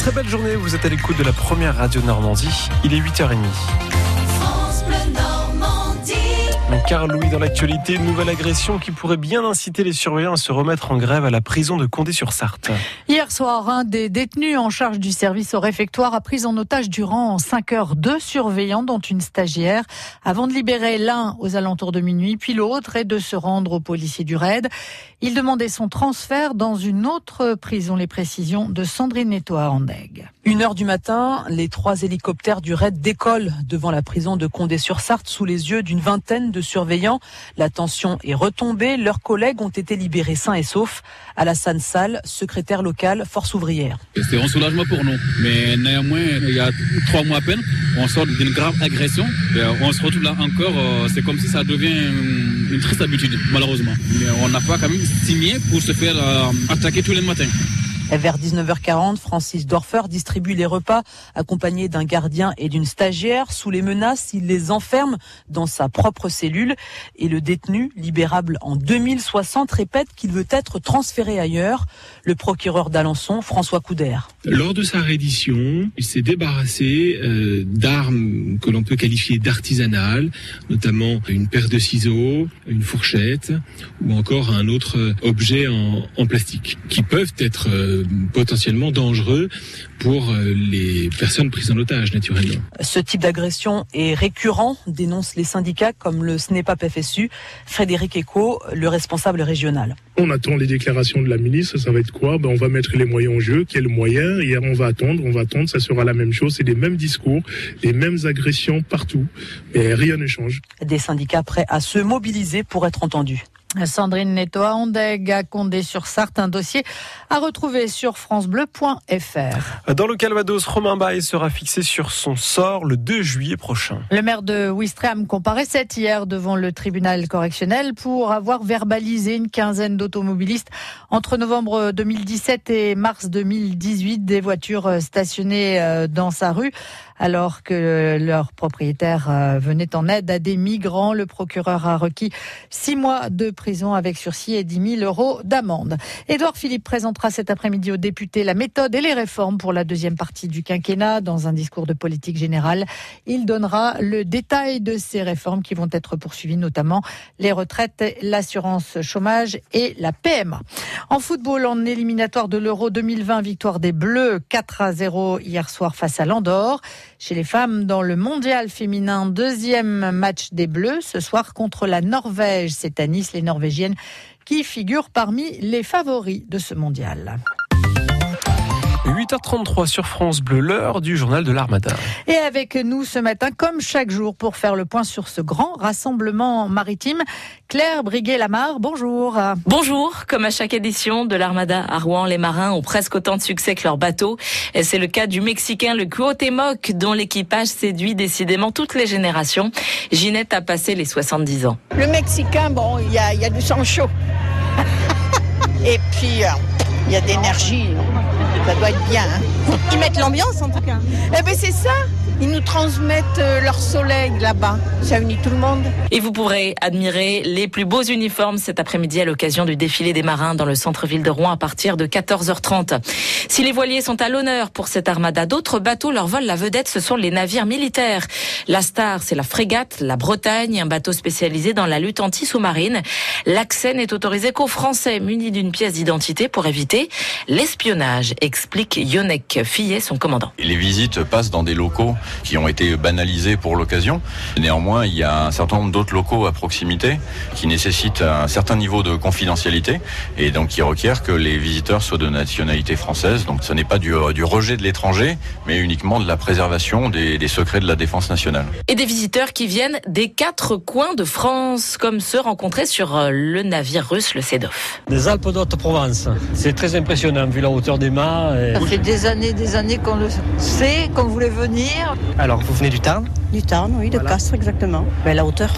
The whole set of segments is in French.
Très belle journée, vous êtes à l'écoute de la première radio Normandie. Il est 8h30. Carl Louis dans l'actualité, une nouvelle agression qui pourrait bien inciter les surveillants à se remettre en grève à la prison de Condé-sur-Sarthe. Hier soir, un des détenus en charge du service au réfectoire a pris en otage durant 5 heures deux surveillants, dont une stagiaire, avant de libérer l'un aux alentours de minuit, puis l'autre, et de se rendre aux policiers du raid. Il demandait son transfert dans une autre prison, les précisions de Sandrine Nettoa Andeg. Une heure du matin, les trois hélicoptères du raid décollent devant la prison de Condé-sur-Sarthe sous les yeux d'une vingtaine de surveillants. La tension est retombée. Leurs collègues ont été libérés sains et saufs. Alassane Sall, secrétaire local, Force ouvrière. C'est un soulagement pour nous. Mais néanmoins, il y a trois mois à peine, on sort d'une grave agression. On se retrouve là encore. Euh, c'est comme si ça devient une triste habitude, malheureusement. On n'a pas quand même signé pour se faire euh, attaquer tous les matins. Vers 19h40, Francis Dorfer distribue les repas accompagné d'un gardien et d'une stagiaire. Sous les menaces, il les enferme dans sa propre cellule et le détenu, libérable en 2060, répète qu'il veut être transféré ailleurs. Le procureur d'Alençon, François Couder. Lors de sa reddition, il s'est débarrassé euh, d'armes que l'on peut qualifier d'artisanales, notamment une paire de ciseaux, une fourchette ou encore un autre objet en, en plastique qui peuvent être euh, potentiellement dangereux pour euh, les personnes prises en otage, naturellement. Ce type d'agression est récurrent, dénoncent les syndicats comme le SNEPAP FSU. Frédéric Eco, le responsable régional. On attend les déclarations de la ministre, ça va être quoi? Ben, On va mettre les moyens en jeu, quels moyens? Et on va attendre, on va attendre, ça sera la même chose, c'est les mêmes discours, les mêmes agressions partout, mais rien ne change. Des syndicats prêts à se mobiliser pour être entendus. Sandrine Netoa, Ondeg à Condé-sur-Sarthe, un dossier à retrouver sur francebleu.fr. Dans le Calvados, Romain Baye sera fixé sur son sort le 2 juillet prochain. Le maire de Ouistreham comparaissait hier devant le tribunal correctionnel pour avoir verbalisé une quinzaine d'automobilistes entre novembre 2017 et mars 2018 des voitures stationnées euh, dans sa rue alors que leur propriétaire euh, venait en aide à des migrants. Le procureur a requis six mois de prison avec sursis et 10 000 euros d'amende. Édouard Philippe présentera cet après-midi aux députés la méthode et les réformes pour la deuxième partie du quinquennat. Dans un discours de politique générale, il donnera le détail de ces réformes qui vont être poursuivies, notamment les retraites, l'assurance chômage et la PMA. En football, en éliminatoire de l'Euro 2020, victoire des Bleus 4 à 0 hier soir face à l'Andorre. Chez les femmes, dans le mondial féminin, deuxième match des Bleus ce soir contre la Norvège. C'est à Nice, les Norvégiennes qui figurent parmi les favoris de ce mondial. 8h33 sur France Bleu, l'heure du journal de l'Armada. Et avec nous ce matin, comme chaque jour, pour faire le point sur ce grand rassemblement maritime, Claire Briguet-Lamar, bonjour. Bonjour. Comme à chaque édition de l'Armada à Rouen, les marins ont presque autant de succès que leur bateau. Et c'est le cas du Mexicain, le Cuauhtémoc, dont l'équipage séduit décidément toutes les générations. Ginette a passé les 70 ans. Le Mexicain, bon, il y a, y a du sang chaud. Et puis, euh, il y a d'énergie. Ça doit être bien. Hein. Ils mettent l'ambiance en tout cas. Eh ben c'est ça. Ils nous transmettent euh, leur soleil là-bas. Ça unit tout le monde. Et vous pourrez admirer les plus beaux uniformes cet après-midi à l'occasion du défilé des marins dans le centre-ville de Rouen à partir de 14h30. Si les voiliers sont à l'honneur pour cette armada, d'autres bateaux leur volent la vedette. Ce sont les navires militaires. La star, c'est la frégate, la Bretagne, un bateau spécialisé dans la lutte anti-sous-marine. L'accès n'est autorisé qu'aux Français munis d'une pièce d'identité pour éviter l'espionnage, explique Yonek Fillet, son commandant. Les visites passent dans des locaux qui ont été banalisés pour l'occasion. Néanmoins, il y a un certain nombre d'autres locaux à proximité qui nécessitent un certain niveau de confidentialité et donc qui requièrent que les visiteurs soient de nationalité française. Donc ce n'est pas du, du, rejet de l'étranger, mais uniquement de la préservation des, des, secrets de la défense nationale. Et des visiteurs qui viennent des quatre coins de France, comme ceux rencontrés sur euh, le navire russe, le Sedov. Des Alpes d'Haute-Provence. C'est très impressionnant vu la hauteur des mâts. Et... Ça fait des années, des années qu'on le sait, qu'on voulait venir. Alors, vous venez du Tarn? Du Tarn, oui, de Castres, exactement. Ben, la hauteur.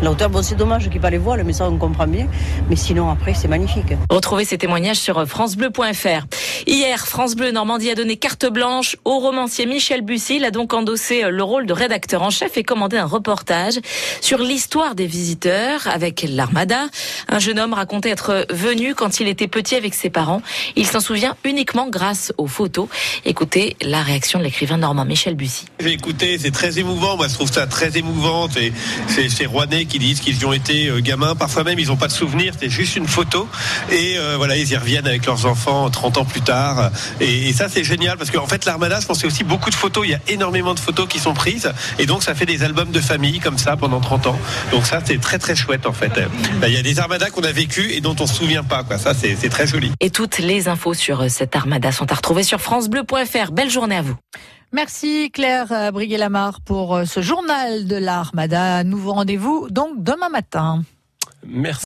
La hauteur, bon, c'est dommage qu'il n'y ait pas les voiles, mais ça, on comprend bien. Mais sinon, après, c'est magnifique. Retrouvez ces témoignages sur FranceBleu.fr. Hier, France Bleu Normandie a donné carte blanche au romancier Michel Bussy. Il a donc endossé le rôle de rédacteur en chef et commandé un reportage sur l'histoire des visiteurs avec l'Armada. Un jeune homme racontait être venu quand il était petit avec ses parents. Il s'en souvient uniquement grâce aux photos. Écoutez la réaction de l'écrivain normand Michel Bussy. J'ai écouté, c'est très émouvant. Moi, je trouve ça très émouvant. C'est ces Rouennais qui disent qu'ils y ont été euh, gamins. Parfois même, ils n'ont pas de souvenirs. C'est juste une photo. Et euh, voilà, ils y reviennent avec leurs enfants 30 ans plus tard. Et, ça, c'est génial parce qu'en fait, l'Armada, c'est aussi beaucoup de photos. Il y a énormément de photos qui sont prises. Et donc, ça fait des albums de famille comme ça pendant 30 ans. Donc ça, c'est très très chouette en fait. Il y a des armadas qu'on a vécu et dont on se souvient pas. Quoi. Ça, c'est c'est très joli. Et toutes les infos sur cette armada sont à retrouver sur francebleu.fr. Belle journée à vous. Merci Claire euh, Briguet-Lamar pour euh, ce journal de l'Armada. Nouveau rendez-vous donc demain matin. Merci.